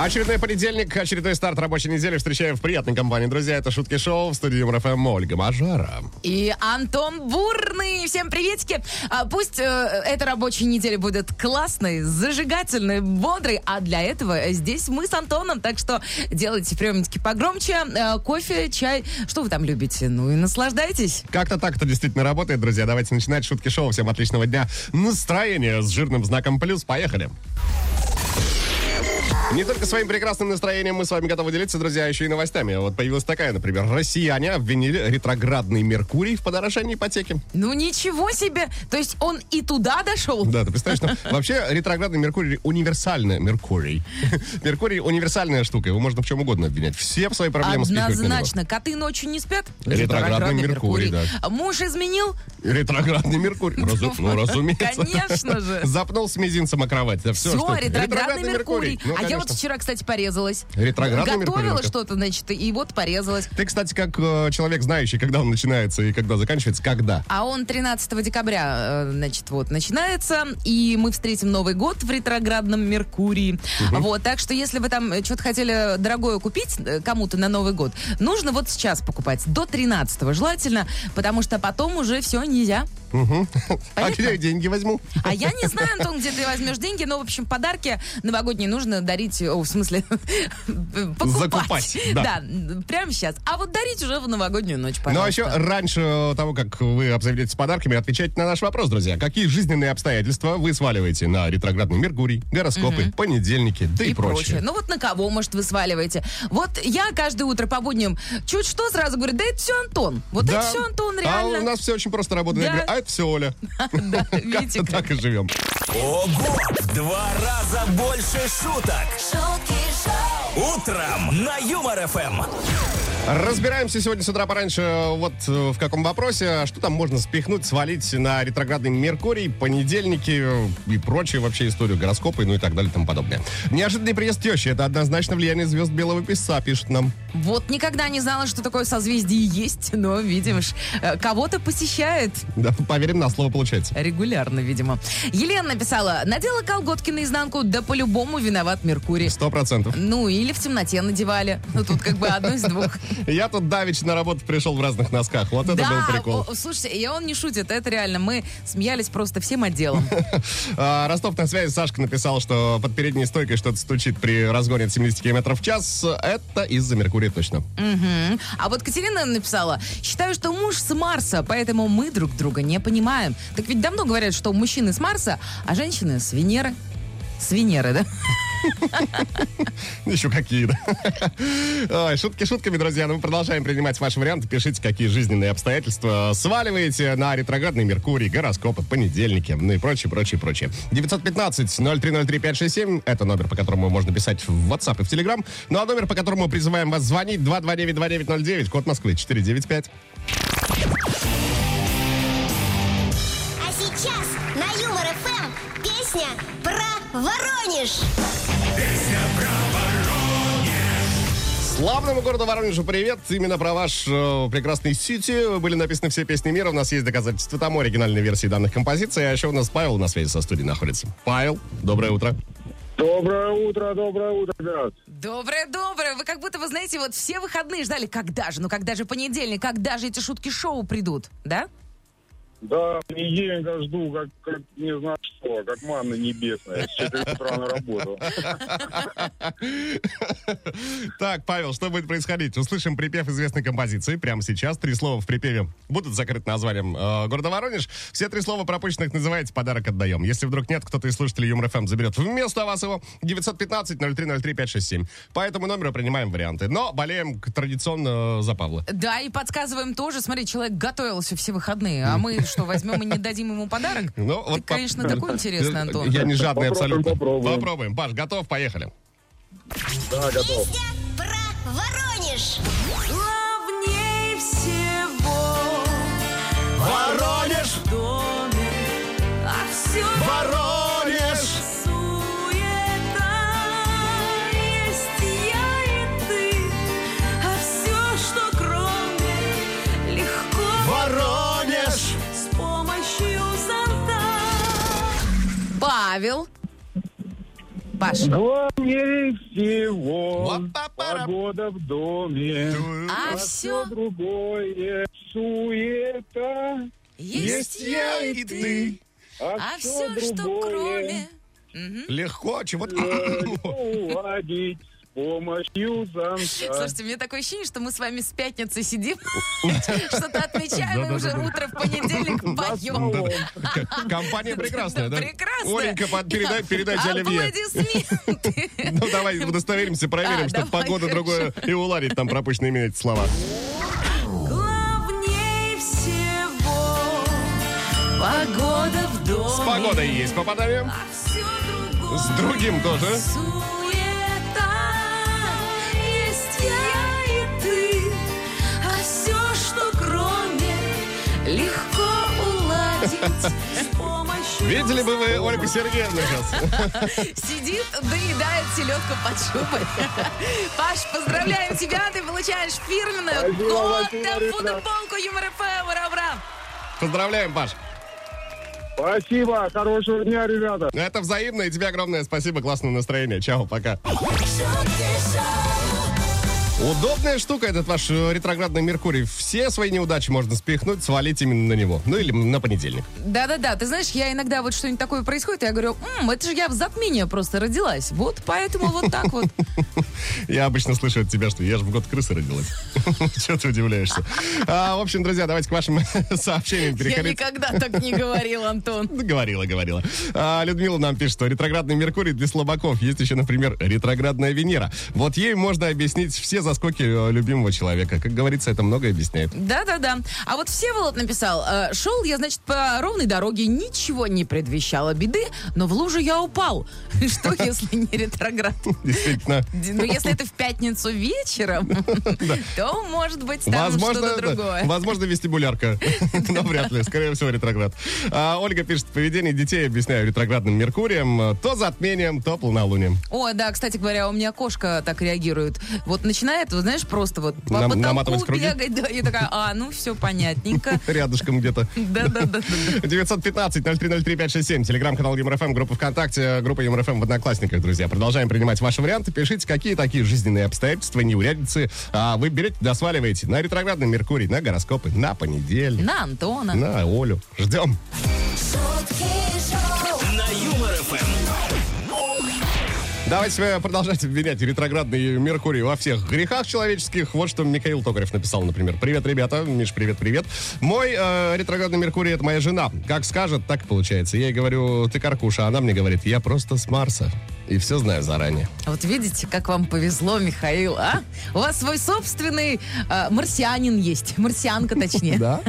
Очередной понедельник, очередной старт рабочей недели. Встречаем в приятной компании. Друзья, это Шутки Шоу в студии Юмор ФМ Ольга Мажара. И Антон Бурный. Всем приветики. А, пусть э, эта рабочая неделя будет классной, зажигательной, бодрой. А для этого здесь мы с Антоном. Так что делайте приемники погромче. э, кофе, чай. Что вы там любите? Ну и наслаждайтесь. Как-то так это действительно работает, друзья. Давайте начинать Шутки Шоу. Всем отличного дня. Настроение с жирным знаком плюс. Поехали. Не только своим прекрасным настроением мы с вами готовы делиться, друзья, еще и новостями. Вот появилась такая, например, россияне обвинили ретроградный Меркурий в подорожании ипотеки. Ну ничего себе. То есть он и туда дошел? Да, ты представляешь, ну, вообще ретроградный Меркурий универсальный Меркурий. Меркурий универсальная штука, его можно в чем угодно обвинять. Все свои проблемы. Однозначно. Коты ночью не спят? Ретроградный Меркурий, да. Муж изменил? Ретроградный Меркурий. Разу- ну, разумеется. Конечно же. Запнул с мизинцем о кровать. Да все, Все, ретроградный Меркурий. Ну, а я вот вчера, кстати, порезалась. Ретроградный Готовила что-то, значит, и вот порезалась. Ты, кстати, как э, человек, знающий, когда он начинается и когда заканчивается, когда? А он 13 декабря, э, значит, вот, начинается, и мы встретим Новый год в ретроградном Меркурии. Вот, так что если вы там э, что-то хотели дорогое купить э, кому-то на Новый год, нужно вот сейчас покупать, до 13 желательно, потому что потом уже все нельзя. А Понятно? где я деньги возьму? А я не знаю, Антон, где ты возьмешь деньги, но, в общем, подарки новогодние нужно дарить, о, в смысле, покупать. Закупать, да. прямо сейчас. А вот дарить уже в новогоднюю ночь, Ну, а еще пожалуйста. раньше того, как вы обзаведетесь подарками, отвечайте на наш вопрос, друзья. Какие жизненные обстоятельства вы сваливаете на ретроградный Меркурий, гороскопы, понедельники, да и, и прочее. Ну вот на кого, может, вы сваливаете. Вот я каждое утро по будням чуть что сразу говорю, да это все Антон. Вот Да. это все Антон, А реально. у нас все очень просто работает. Я Да. говорю, а это все Оля. Да, видите, так и живем. Ого! В два раза больше шуток. шутки шоу, Утром на Юмор ФМ. Разбираемся сегодня с утра пораньше вот э, в каком вопросе. Что там можно спихнуть, свалить на ретроградный Меркурий, понедельники э, и прочие вообще историю, гороскопы, ну и так далее и тому подобное. Неожиданный приезд тещи. Это однозначно влияние звезд белого песца, пишет нам. Вот никогда не знала, что такое созвездие есть, но, видишь, э, кого-то посещает. Да, поверим на слово получается. Регулярно, видимо. Елена написала, надела колготки наизнанку, да по-любому виноват Меркурий. Сто процентов. Ну, или в темноте надевали. Ну, тут как бы одно из двух. Я тут давеча на работу пришел в разных носках. Вот это был прикол. о, слушайте, и он не шутит, это реально. Мы смеялись просто всем отделом. А, Ростов на связи. Сашка написал, что под передней стойкой что-то стучит при разгоне от 70 км в час. Это из-за Меркурия точно. А вот Катерина написала, считаю, что муж с Марса, поэтому мы друг друга не понимаем. Так ведь давно говорят, что мужчины с Марса, а женщины с Венеры. С Венеры, да? Еще какие, да? Ой, шутки шутками, друзья. Но мы продолжаем принимать ваши варианты. Пишите, какие жизненные обстоятельства сваливаете на ретроградный Меркурий, гороскопы, понедельники, ну и прочее, прочее, прочее. 915-0303-567 это номер, по которому можно писать в WhatsApp и в Telegram. Ну а номер, по которому призываем вас звонить, 229-2909, код Москвы, 495. А сейчас на Юмор ФМ песня про Воронеж. Славному городу Воронежу привет. Именно про ваш э, прекрасный Сити были написаны все песни мира. У нас есть доказательства тому оригинальной версии данных композиций. А еще у нас Павел на связи со студией находится. Павел, доброе утро. Доброе утро, доброе утро, ребят. Доброе-доброе. Вы как будто, вы знаете, вот все выходные ждали, когда же, ну когда же понедельник, когда же эти шутки-шоу придут, да? Да, недельника жду, как, как не знаю что, как манна небесная. С 4 утра на работу. Так, Павел, что будет происходить? Услышим припев известной композиции прямо сейчас. Три слова в припеве будут закрыты названием э, города Воронеж. Все три слова пропущенных называете, подарок отдаем. Если вдруг нет, кто-то из слушателей Юмор ФМ заберет вместо вас его 915-0303-567. По этому номеру принимаем варианты. Но болеем традиционно за Павла. Да, и подсказываем тоже. Смотри, человек готовился все выходные, а мы что, возьмем и не дадим ему подарок? Ну, Ты, вот по- конечно, такой интересный, Антон. Я не жадный Попробуем, абсолютно. попробуем. Попробуем. Паш, готов? Поехали. Да, готов. Песня про Воронеж. Главней всего Воронеж! в доме, а все Воронеж! Павел. Паш. Главнее всего погода в доме. А Все все другое суета. есть я и ты. А всё все, что кроме... Легко, чего-то... уладить помощью замка. Слушайте, мне такое ощущение, что мы с вами с пятницы сидим, что-то отмечаем, и уже утро в понедельник поем. Компания прекрасная, да? Прекрасно. Оленька, передайте Оливье. Аплодисменты. Ну, давай удостоверимся, проверим, А, давай, погода другое и уладить там пропущенные эти слова. Погода в доме. С погодой есть попадаем. А С другим тоже. Видели бы вы Ольгу Сергеевну сейчас? Сидит, доедает селедку под шубой. Паш, поздравляем тебя, ты получаешь фирменную кота футболку Юмор ФМ. Ура-ура! Поздравляем, Паш. Спасибо, хорошего дня, ребята. Это взаимно, и тебе огромное спасибо, классного настроения. Чао, пока. Удобная штука этот ваш э, ретроградный Меркурий. Все свои неудачи можно спихнуть, свалить именно на него. Ну или на понедельник. Да-да-да, ты знаешь, я иногда вот что-нибудь такое происходит, и я говорю, «М, это же я в затмении просто родилась. Вот поэтому вот так вот. Я обычно слышу от тебя, что я же в год крысы родилась. Чего ты удивляешься? А, В общем, друзья, давайте к вашим сообщениям Я переходить. никогда так не говорил, Антон. Говорила, говорила. А, Людмила нам пишет, что ретроградный Меркурий для слабаков. Есть еще, например, ретроградная Венера. Вот ей можно объяснить все заскоки э, любимого человека. Как говорится, это многое объясняет. Да-да-да. А вот Всеволод написал, э, шел я, значит, по ровной дороге, ничего не предвещало беды, но в лужу я упал. Что, если не ретроград? Действительно. Ну, если это в пятницу вечером, то, может быть, там Возможно, что-то другое. возможно, вестибулярка. Но вряд ли. Скорее всего, ретроград. А, Ольга пишет, поведение детей объясняю ретроградным Меркурием. То затмением, то полнолунием. О, да, кстати говоря, у меня кошка так реагирует. Вот начинает, вот знаешь, просто вот по Нам- потолку наматывать круги? бегать, да, и такая, а, ну все понятненько. Рядышком где-то. Да-да-да. 915-0303-567, телеграм-канал ЮморФМ, группа ВКонтакте, группа ЮморФМ в Одноклассниках, друзья. Продолжаем принимать ваши варианты. Пишите, какие такие жизненные обстоятельства, неурядицы а, вы берете, да сваливаете на ретроградный Меркурий, на гороскопы, на понедельник, На Антона. на Олю. Ждем. шутки шоу, Давайте продолжать обвинять ретроградный Меркурий во всех грехах человеческих. Вот что Михаил Токарев написал, например. Привет, ребята. Миш, привет, привет. Мой э, ретроградный Меркурий — это моя жена. Как скажет, так и получается. Я ей говорю, ты каркуша, она мне говорит, я просто с Марса. И все знаю заранее. Вот видите, как вам повезло, Михаил, а? У вас свой собственный э, марсианин есть. Марсианка, точнее. Да?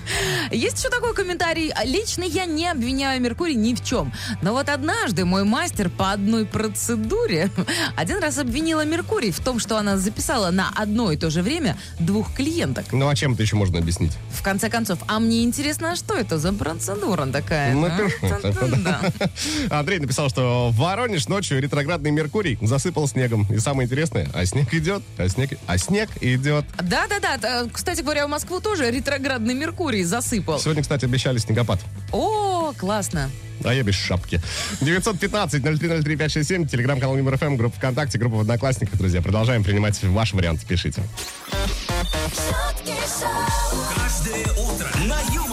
Есть еще такой комментарий. Лично я не обвиняю Меркурий ни в чем. Но вот однажды мой мастер по одной процедуре один раз обвинила Меркурий в том, что она записала на одно и то же время двух клиенток. Ну, а чем это еще можно объяснить? В конце концов, а мне интересно, а что это за процедура такая? А? Да. Андрей написал, что Воронеж ночью ретроградный Меркурий засыпал снегом. И самое интересное, а снег идет, а снег, а снег идет. Да-да-да. Э, Кстати говоря, в Москву тоже ретроградный Меркурий засыпал. Сегодня, кстати, обещали снегопад. О, классно. А я без шапки. 915-0303-567, телеграм-канал Юмор ФМ, группа ВКонтакте, группа в Одноклассниках, друзья. Продолжаем принимать ваши варианты, пишите. Каждое утро на Юмор.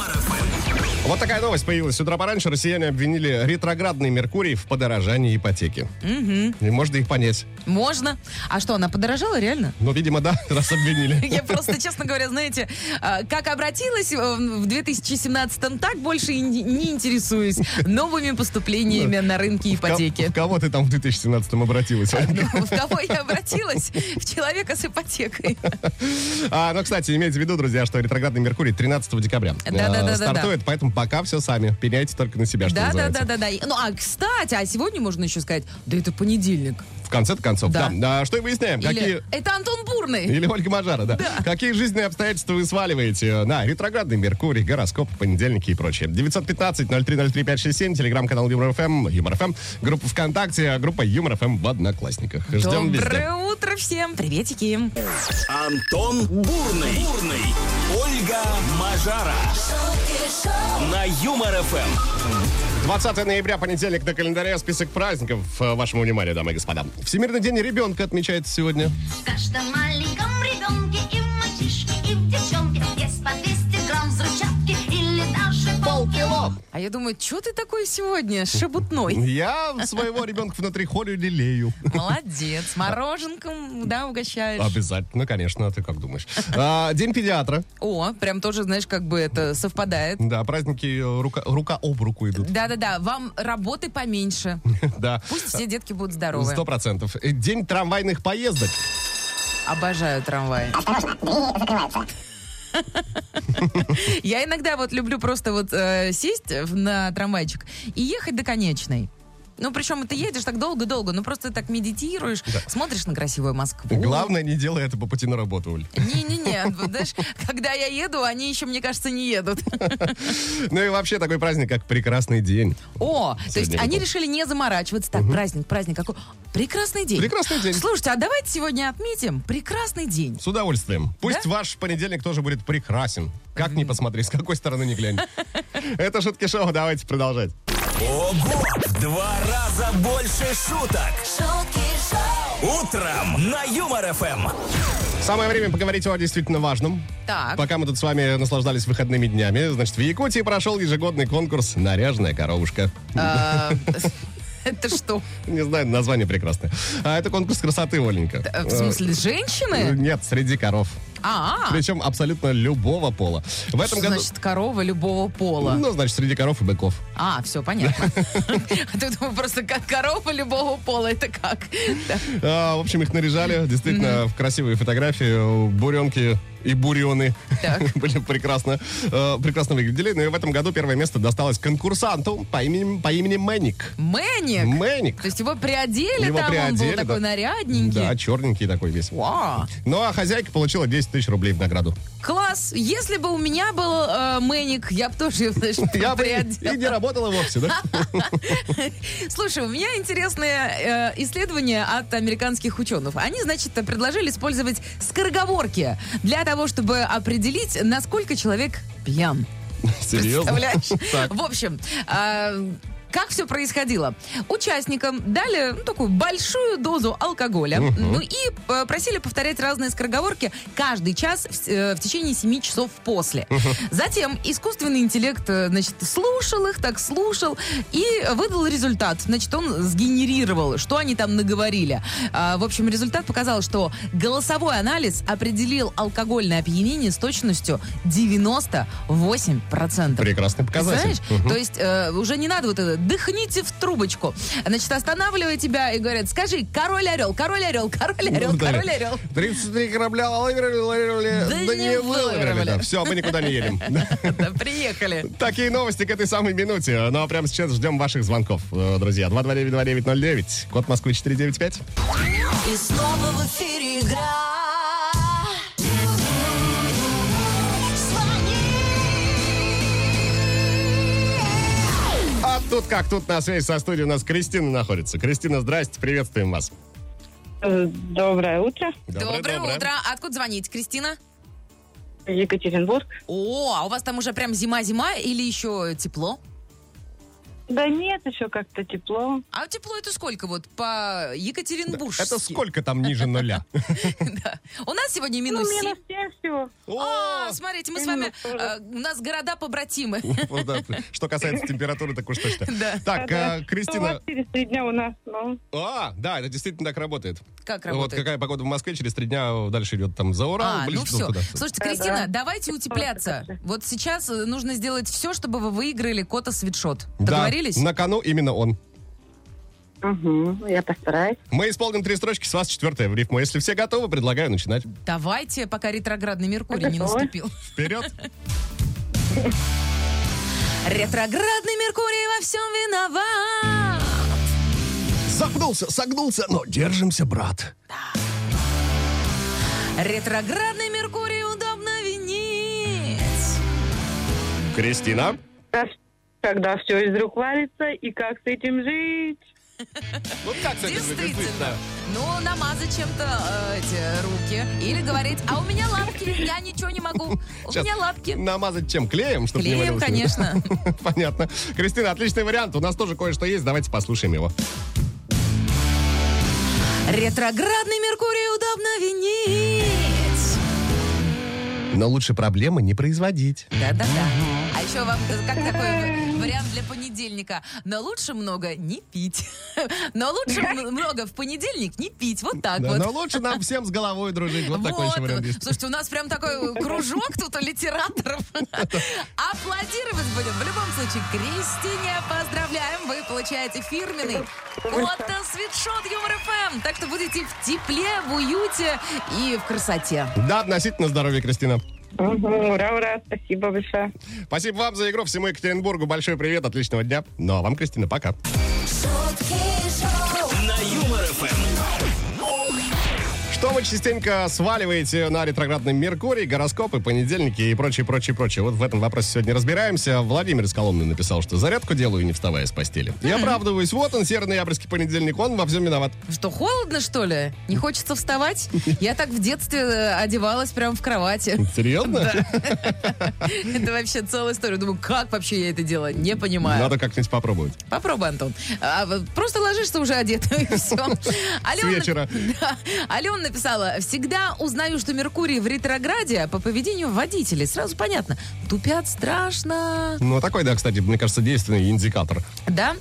Вот такая новость появилась. С утра пораньше россияне обвинили ретроградный Меркурий в подорожании ипотеки. И можно их понять. Можно. А что, она подорожала реально? Ну, видимо, да, раз обвинили. Я просто, честно говоря, знаете, а, как обратилась э, в 2017-м, так больше не интересуюсь новыми поступлениями на рынке В ипотеки. кого ты там в 2017-м обратилась? Ольга? В кого я обратилась? В человека с ипотекой. А, ну, кстати, имейте в виду, друзья, что ретроградный Меркурий 13 декабря э, стартует, поэтому пока все сами. Пеняйте только на себя, что Да, да, называется. да, да, да. Ну, а кстати, а сегодня можно еще сказать, да это понедельник. В конце концов, да. Да. А что и выясняем, какие... Или это Антон Бурный. Или Ольга Мажара, да. Какие жизненные обстоятельства вы сваливаете на ретроградный Меркурий, гороскоп, понедельники и прочее. 915-0303-567, телеграм-канал Юмор ФМ, Юмор ФМ, группа ВКонтакте, группа Юмор ФМ в Одноклассниках. Ждем везде. Доброе утро всем. Приветики. Антон Бурный. Бурный. Ольга Мажара. На Юмор ФМ. 20 ноября, понедельник на календаре, список праздников. э, Вашему вниманию, дамы и господа. Всемирный день ребенка отмечается сегодня. В каждом маленьком ребенке А я думаю, что ты такой сегодня шебутной? Я своего ребенка внутри холю лелею. Молодец. Мороженком, да, угощаешь. Обязательно, конечно, а ты как думаешь? А, День педиатра. О, прям тоже, знаешь, как бы это совпадает. Да, праздники э, рука, рука об руку идут. Да-да-да, вам работы поменьше. Да. Пусть все детки будут здоровы. Сто процентов. День трамвайных поездок. Обожаю трамвай. Я иногда вот люблю просто вот э, сесть на трамвайчик и ехать до конечной. Ну, причем ты едешь так долго-долго, ну просто так медитируешь, смотришь на красивую Москву. Главное, не делай это по пути на работу, Уль. Не-не-не, знаешь, когда я еду, они еще, мне кажется, не едут. Ну и вообще такой праздник, как прекрасный день. О, то есть они решили не заморачиваться. Так, праздник, праздник какой? Прекрасный день. Прекрасный день. Слушайте, а давайте сегодня отметим прекрасный день. С удовольствием. Пусть Да? ваш понедельник тоже будет прекрасен. Как ни посмотри, с какой стороны ни глянь. Это шутки шоу, давайте продолжать. Ого! В два раза больше шуток. шутки шоу, Утром на Юмор ФМ. Самое время поговорить о действительно важном. Так. Пока мы тут с вами наслаждались выходными днями, значит, в Якутии прошел ежегодный конкурс «Наряженная коровушка». А, Это что? Не знаю, название прекрасное. А это конкурс красоты, Оленька. Э, В смысле, Э, женщины? Нет, среди коров. А, Причем абсолютно любого пола. В этом что году... значит корова любого пола? Ну, значит, среди коров и быков. А, все, понятно. А ты думал, просто как корова любого пола, это как? А, в общем, их наряжали действительно в красивые фотографии. Буренки и бурионы Так. были прекрасно, э, прекрасно выглядели. Но и в этом году первое место досталось конкурсанту по имени, по имени Мэник. Мэник? Мэник. То есть его приодели Его там, приодели, он был такой да. нарядненький? Да, черненький такой весь. Вау. Ну, а хозяйка получила 10 тысяч рублей в награду. Класс! Если бы у меня был э, мэник, я бы тоже знаешь, Я бы и, не работала вовсе, да? Слушай, у меня интересное э, исследование от американских ученых. Они, значит, предложили использовать скороговорки для того, чтобы определить, насколько человек пьян. Серьезно? Представляешь? В общем, а, как все происходило? Участникам дали ну, такую большую дозу алкоголя, ну и э, просили повторять разные скороговорки каждый час в, э, в течение 7 часов после. Затем искусственный интеллект, э, значит, слушал их, так слушал и выдал результат. Значит, он сгенерировал, что они там наговорили. А, в общем, результат показал, что голосовой анализ определил алкогольное опьянение с точностью 98%. Прекрасный показатель. Знаешь, Мгм. то есть э, уже не надо вот это, дыхните в трубочку. Значит, останавливая тебя и говорят, скажи, король орел, король орел, король орел, Ну, да. король орел. 33 корабля ловили, ловили, Да да не выловили. да. Все, мы никуда не едем. Да, приехали. Такие новости к этой самой минуте. Ну а прямо сейчас ждем ваших звонков, э, друзья. 229-2909, код Москвы 495. и снова в эфире игра. А тут как, тут на связи со студией у нас Кристина находится. Кристина, здрасте, приветствуем вас. Э, Доброе утро. Доброе, утро. Откуда звонить, Кристина? Екатеринбург. О, а у вас там уже прям зима-зима или еще тепло? Да нет, еще как-то тепло. А тепло это сколько вот по Екатеринбургски? Это сколько там ниже нуля? У нас сегодня Ну, минус 7. минус 7 всего. А, смотрите, мы с вами, э, у нас города побратимы. Вот. Что касается температуры, так уж точно. Так, э, Кристина... вот через три дня у нас, ну, А, да, это действительно так работает. Как Вот работает? какая погода в Москве, через три дня дальше идет там за Урал, А, ну все. Слушайте. Кристина, давайте утепляться. Вот сейчас э, нужно сделать все, чтобы вы выиграли кота свитшот. Договорились? на кону именно он. угу, я постараюсь. Мы исполним три строчки, с вас четвертая в рифму. Если все готовы, предлагаю начинать. Давайте, пока ретроградный Меркурий не Готовы. наступил. Вперед! Ретроградный Меркурий во всем виноват. Запнулся, согнулся, но держимся, брат. Ретроградный Меркурий удобно винить. Кристина, Когда все из рук валится, и как с этим жить? Вот как с этим Действительно. Ну, намазать чем-то э, эти руки. Или говорить, а у меня лапки, я ничего не могу. У Сейчас меня лапки. Намазать чем? Клеем? Чтобы не Клеем, валился? конечно. Понятно. Кристина, отличный вариант. У нас тоже кое-что есть. Давайте послушаем его. Ретроградный Меркурий удобно винить. Но лучше проблемы не производить. Да-да-да. А еще вам как такой вариант для понедельника. Но лучше много не пить. Но лучше много в понедельник не пить. Вот так Да, вот. но лучше нам всем с головой дружить. Вот такой еще вариант есть. Слушайте, у нас прям такой кружок тут у литераторов. Аплодировать будем. В любом случае, Кристине поздравляем. Вы получаете фирменный Кота свитшот Юмор ФМ. Так что будете в тепле, в уюте и в красоте. Да, относительно здоровья, Кристина. Ура, ура, спасибо большое. Спасибо вам за игру. Всему Екатеринбургу большой привет, отличного дня. Ну а вам, Кристина, пока. шутки шоу, На Юмор ФМ. Вы частенько сваливаете на ретроградный Меркурий, гороскопы, понедельники и прочее, прочее, прочее. Вот в этом вопросе сегодня разбираемся. Владимир из Коломны написал, что зарядку делаю, не вставая с постели. Я оправдываюсь. Вот он, серый ноябрьский понедельник, он во всем виноват. Что, холодно, что ли? Не хочется вставать? Я так в детстве э, одевалась прямо в кровати. Серьезно? Это вообще целая история. Думаю, как вообще я это делаю? Не понимаю. Надо как-нибудь попробовать. Попробуй, Антон. А, просто ложишься уже одет, и все. вечера. Да. Алена написала, всегда узнаю, что Меркурий в ретрограде по поведению водителей. Сразу понятно. Тупят страшно. Ну, такой, да, кстати, мне кажется, действенный индикатор. Да?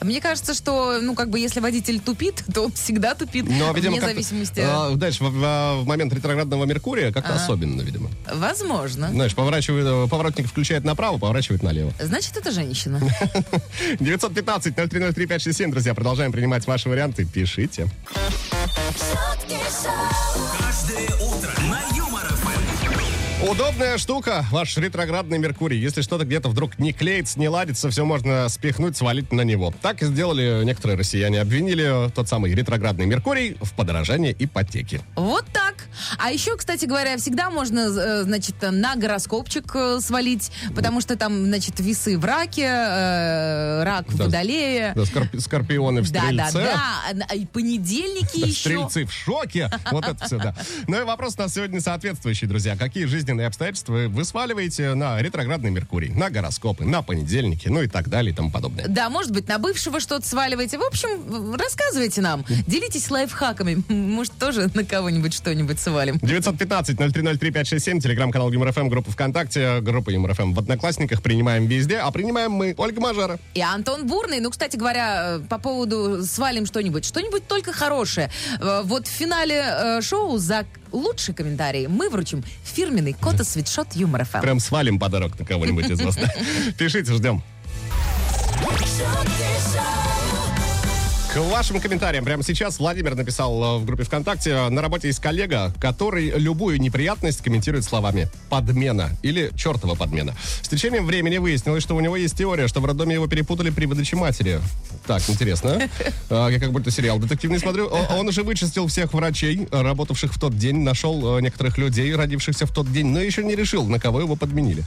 Мне кажется, что, ну, как бы, если водитель тупит, то он всегда тупит. Но, видимо, вне зависимости. а, дальше, в, в- в момент ретроградного Меркурия, как-то Ага. особенно, видимо. Возможно. Знаешь, поворачивает, э, поворотник включает направо, поворачивает налево. Значит, это женщина. 915-0303-567, друзья, продолжаем принимать ваши варианты. Пишите. шутки шоу, Каждое утро на Юмор ФМ. Удобная штука, ваш ретроградный Меркурий. Если что-то где-то вдруг не клеится, не ладится, все можно спихнуть, свалить на него. Так и сделали некоторые россияне. Обвинили тот самый ретроградный Меркурий в подорожании ипотеки. Вот так. А еще, кстати говоря, всегда можно, э, значит, на гороскопчик э, свалить, потому что там, значит, весы в раке, э, рак в Да. водолее. Да, скорпи- скорпионы в Да, да, стрельце. да. И понедельники еще. Стрельцы в шоке. Вот это все, да. Ну и вопрос у нас сегодня соответствующий, друзья. Какие жизненные обстоятельства вы сваливаете на ретроградный Меркурий, на гороскопы, на понедельники, ну и так далее и тому подобное. Да, может быть, на бывшего что-то сваливаете. В общем, рассказывайте нам. Делитесь лайфхаками. Может, тоже на кого-нибудь что-нибудь свалим. 915-0303-567, телеграм-канал Юмор ФМ, группа ВКонтакте, группа Юмор ФМ в Одноклассниках. Принимаем везде, а принимаем мы, Ольга Мажара. И Антон Бурный, ну, кстати говоря, э, по поводу свалим что-нибудь, что-нибудь только хорошее. Э, Вот в финале э, шоу за лучший комментарий мы вручим фирменный кота свитшот Юмор ФМ. Прям свалим подарок на кого-нибудь из вас. Пишите, ждем. шутки шоу, К вашим комментариям прямо сейчас Владимир написал э, в группе ВКонтакте. На работе есть коллега, который любую неприятность комментирует словами «подмена» или «чертова подмена». С течением времени выяснилось, что у него есть теория, что в роддоме его перепутали при выдаче матери. Так, интересно. а? Я как будто сериал детективный смотрю. Он уже вычистил всех врачей, работавших в тот день, нашел э, некоторых людей, родившихся в тот день, но еще не решил, на кого его подменили.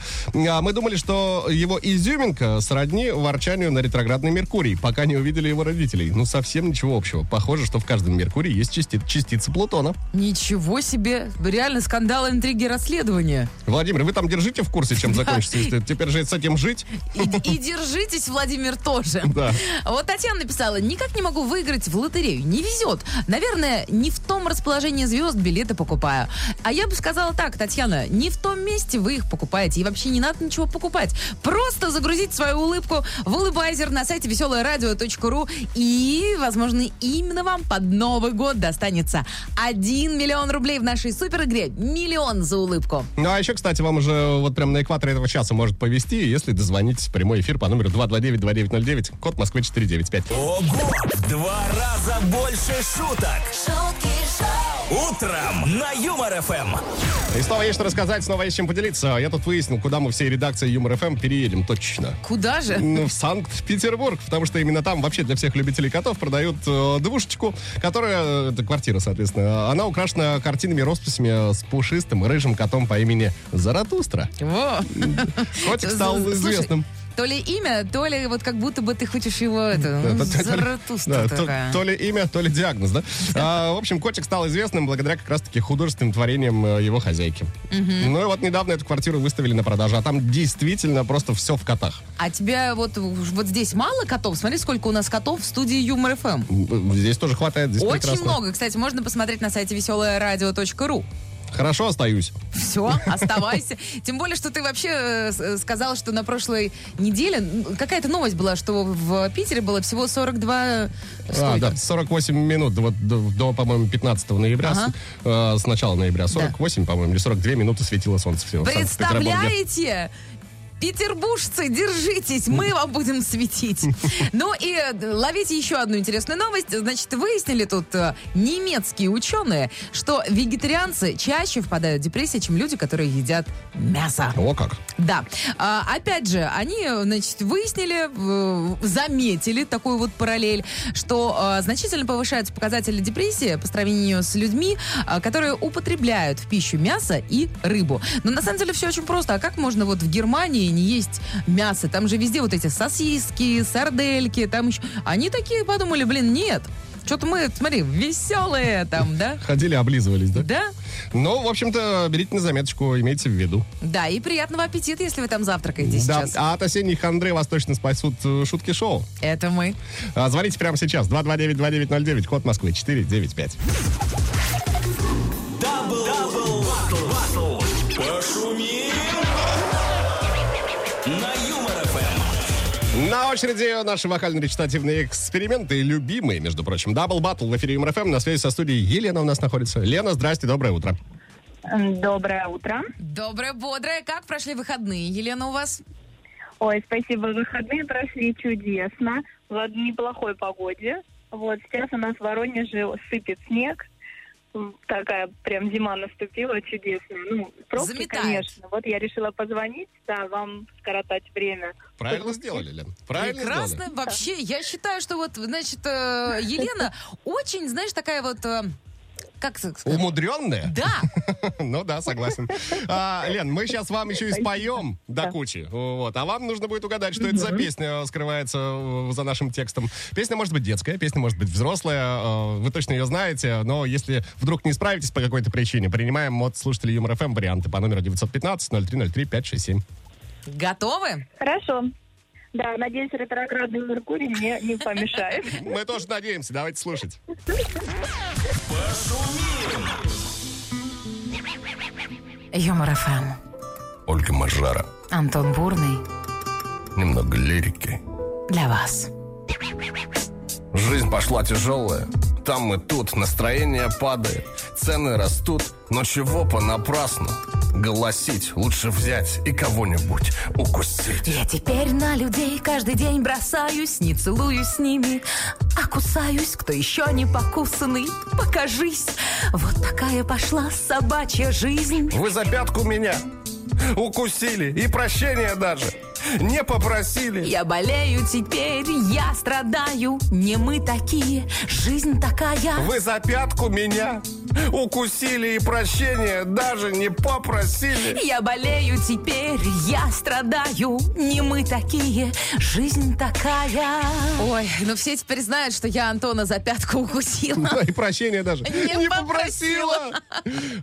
А мы думали, что его изюминка сродни ворчанию на ретроградный Меркурий, пока не увидели его родителей. Ну, совсем ничего общего. Похоже, что в каждом Меркурии есть части- частица Плутона. Ничего себе! Реально скандал, интриги, расследования. Владимир, вы там держите в курсе, чем закончится? Теперь же с этим жить? И, и держитесь, Владимир, тоже. Да. Вот Татьяна написала, никак не могу выиграть в лотерею. Не везет. Наверное, не в том расположении звезд билеты покупаю. А я бы сказала так, Татьяна, не в том месте вы их покупаете. И вообще не надо ничего покупать. Просто загрузите свою улыбку в улыбайзер на сайте веселорадио.ру и, возможно, именно вам под Новый год достанется 1 миллион рублей в нашей супер игре. Миллион за улыбку. Ну, а еще, кстати, вам уже вот прям на экваторе этого часа может повести, если дозвонитесь в прямой эфир по номеру 229-2909, код Москвы 495. Ого! Два раза больше шуток. шутки Утром на Юмор ФМ. И снова есть что рассказать, снова есть чем поделиться. Я тут выяснил, куда мы всей редакцией Юмор ФМ переедем точно. Куда же? Ну, в Санкт-Петербург, потому что именно там вообще для всех любителей котов продают э, двушечку, которая, это квартира, соответственно, она украшена картинами, росписями с пушистым рыжим котом по имени Заратустра. Во. Котик стал Слушай, известным. То ли имя, то ли вот как будто бы ты хочешь его это, то- такая. ли имя, то ли диагноз, да? А, в общем, котик стал известным благодаря как раз-таки художественным творениям э, его хозяйки. Ну и вот недавно эту квартиру выставили на продажу, а там действительно просто все в котах. А тебя вот, вот здесь мало котов? Смотри, сколько у нас котов в студии Юмор ФМ. М, Здесь тоже хватает, здесь Очень прекрасно. много. Кстати, можно посмотреть на сайте веселорадио.ру. Хорошо остаюсь. Все, оставайся. Тем более, что ты вообще э, э, сказал, что на прошлой неделе какая-то новость была, что в Питере было всего 42... А, сколько? да, 48 минут вот до, до, по-моему, 15 ноября, Ага. с, э, с начала ноября. 48, по-моему, или 42 минуты светило солнце всего. Представляете? Петербуржцы, держитесь, мы вам будем светить. Ну и э, ловите еще одну интересную новость. Значит, выяснили тут э, немецкие ученые, что вегетарианцы чаще впадают в депрессию, чем люди, которые едят мясо. О, как. Да. А, опять же, они, значит, выяснили, э, заметили такую вот параллель, что э, значительно повышаются показатели депрессии по сравнению с людьми, э, которые употребляют в пищу мясо и рыбу. Но на самом деле все очень просто. А как можно вот в Германии не есть мясо? Там же везде вот эти сосиски, сардельки, там еще... Они такие подумали, блин, нет. Что-то мы, смотри, веселые там, да? Ходили, облизывались, да? Да? Ну, в общем-то, берите на заметочку, имейте в виду. Да, и приятного аппетита, если вы там завтракаете Да, сейчас. а от осенних хандры вас точно спасут э, шутки шоу. Это мы. А, Звоните прямо сейчас. 229-2909, код Москвы, 495. Очереди наши вокально-речитативные эксперименты, любимые, между прочим. Double Battle в эфире Юмор ФМ. На связи со студией Елена у нас находится. Лена, здрасте, доброе утро. Доброе утро. Доброе, бодрое. Как прошли выходные, Елена, у вас? Ой, спасибо, выходные прошли чудесно, в неплохой погоде. Вот сейчас у нас в Воронеже сыпет снег. Такая прям зима наступила чудесная. Ну, пробки, Заметает. конечно. Вот я решила позвонить, да, вам скоротать время. Правильно сделали, Лен. Правильно Прекрасно. сделали. Вообще, я считаю, что вот, значит, э, Елена очень, знаешь, такая вот... э, Как сказать? Умудренная? Да, Ну да, согласен. А, Лен, мы сейчас вам еще и споем до кучи. Вот. А вам нужно будет угадать, что это за песня скрывается э, за нашим текстом. Песня может быть детская, песня может быть взрослая. э, Вы точно ее знаете, но если вдруг не справитесь по какой-то причине, принимаем от слушателей Юмор ФМ варианты по номеру 915-0303-567. готовы? Хорошо. Да, надеюсь, ретроградный Меркурий мне не помешает. Мы тоже надеемся, давайте слушать. Юмор ФМ. Ольга Мажара. Антон Бурный. Немного лирики. Для вас. Жизнь пошла тяжелая. Там и тут настроение падает, цены растут, но чего понапрасну? Голосить лучше взять и кого-нибудь укусить. Я теперь на людей каждый день бросаюсь, не целуюсь с ними, а кусаюсь, кто еще не покусанный, покажись. Вот такая пошла собачья жизнь. Вы за пятку меня укусили и прощения даже не попросили. Я болею теперь, я страдаю, не мы такие, жизнь такая. Вы за пятку меня укусили и прощения даже не попросили. Я болею теперь, я страдаю, не мы такие, жизнь такая. Ой, ну все теперь знают, что я Антона за пятку укусила. Да, и прощения даже Не попросила.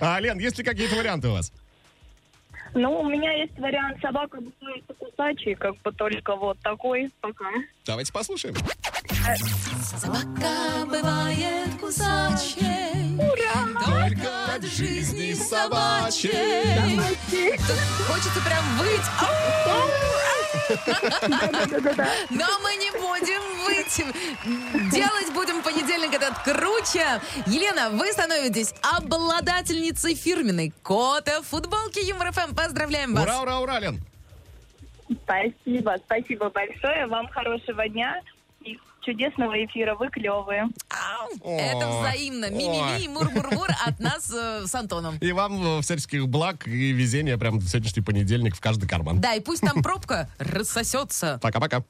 А, Лен, есть ли какие-то варианты у вас? Ну, у меня есть вариант собака бывает кусачий, как бы только вот такой. Пока. Давайте послушаем. Собака бывает кусачей, только от жизни собачьей. Тут хочется прям выть. Но мы не будем выть. Делать будем в понедельник этот круче. Елена, вы становитесь обладательницей фирменной кота футболки Юмор ФМ. Поздравляем вас. Ура, ура, ура, Лен. Спасибо, спасибо большое. Вам хорошего дня и чудесного эфира. Вы клевые. Это взаимно. Ми-ми-ми, мур-мур-мур от нас э, с Антоном. И вам э, всяческих благ и везения прям в сегодняшний понедельник в каждый карман. Да, и пусть там пробка рассосется. Пока-пока.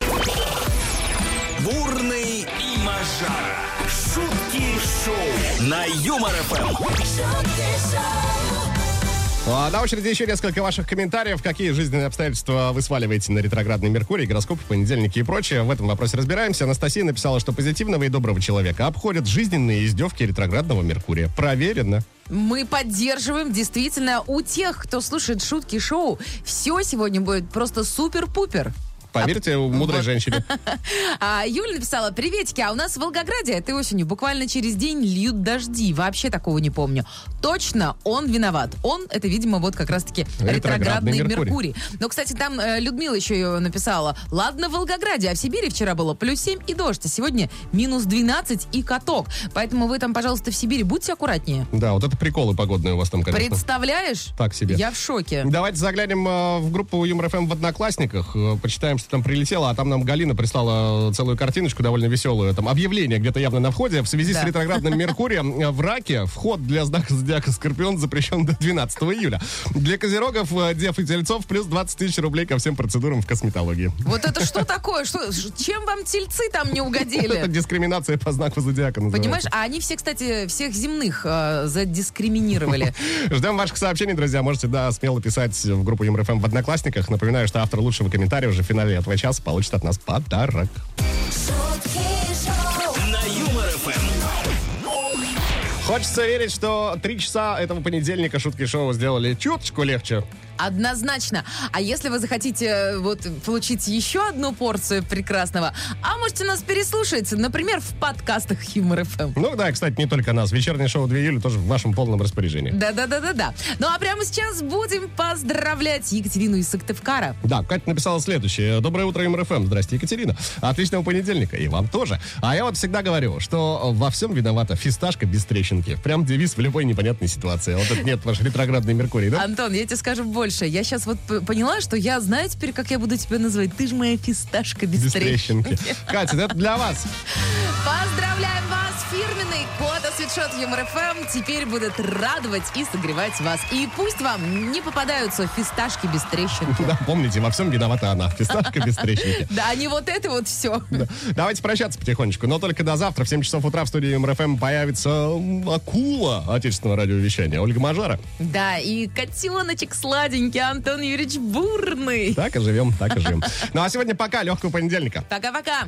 Бурный и Мажара. Шутки шоу. На Юмор ФМ. А, на очереди еще несколько ваших комментариев. Какие жизненные обстоятельства вы сваливаете на ретроградный Меркурий, гороскоп, понедельники и прочее. В этом вопросе разбираемся. Анастасия написала, что позитивного и доброго человека обходят жизненные издевки ретроградного Меркурия. Проверено. Мы поддерживаем, действительно, у тех, кто слушает шутки шоу, все сегодня будет просто супер-пупер. Поверьте, у мудрой вот. женщине. А Юля написала, приветики, а у нас в Волгограде этой осенью буквально через день льют дожди. Вообще такого не помню. Точно он виноват. Он, это, видимо, вот как раз-таки Ретроградный ретроградный Меркурий. Меркурий. Но, кстати, там э, Людмила еще ее написала. Ладно, в Волгограде, а в Сибири вчера было плюс 7 и дождь, а сегодня минус 12 и каток. Поэтому вы там, пожалуйста, в Сибири будьте аккуратнее. Да, вот это приколы погодные у вас там, конечно. Представляешь? Так себе. Я в шоке. Давайте заглянем э, в группу Юмор ФМ в Одноклассниках, э, почитаем, что там прилетело, а там нам Галина прислала целую картиночку довольно веселую. Там объявление где-то явно на входе. В связи с Да. ретроградным Меркурием э, в Раке вход для знака зодиака Скорпион запрещен до 12 июля. Для козерогов, э, дев и тельцов плюс 20 тысяч рублей ко всем процедурам в косметологии. Вот это что такое? Что, чем вам тельцы там не Это угодили? дискриминация по знаку зодиака называется. Понимаешь, а они все, кстати, всех земных э, задискриминировали. Ждем ваших сообщений, друзья. Можете, да, смело писать в группу Юмор ФМ в Одноклассниках. Напоминаю, что автор лучшего комментария уже в финале этого часа получит от нас подарок. Хочется верить, что три часа этого понедельника шутки шоу сделали чуточку легче. Однозначно. А если вы захотите э, вот получить еще одну порцию прекрасного, а можете нас переслушать, например, в подкастах Юмор ФМ. Ну да, кстати, не только нас. Вечернее шоу 2 июля тоже в вашем полном распоряжении. Да-да-да-да-да. Ну а прямо сейчас будем поздравлять Екатерину из Сыктывкара. Да, Катя написала следующее. Доброе утро, МРФМ. Здрасте, Екатерина. Отличного понедельника. И вам тоже. А я вот всегда говорю, что во всем виновата фисташка без трещинки. Прям девиз в любой непонятной ситуации. Вот это нет, ваш ретроградный Меркурий, да? Антон, я тебе скажу больше. Я сейчас вот поняла, что я знаю теперь, как я буду тебя называть. Ты же моя фисташка без, Без трещин. трещинки. Катя, это для вас. Поздравляем вас! Фирменный код от свитшот Юмор ФМ теперь будет радовать и согревать вас. И пусть вам не попадаются фисташки без трещинки. Да, помните, во всем виновата она. Фисташка без трещинки. Да, не вот это вот все. Да. Давайте прощаться потихонечку, но только до завтра в 7 часов утра в студии МРФМ появится м, акула отечественного радиовещания Ольга Мажара. Да, и котеночек сладенький Антон Юрьевич Бурный. Так и живем, так и живем. Ну а сегодня пока, легкого понедельника. Пока-пока.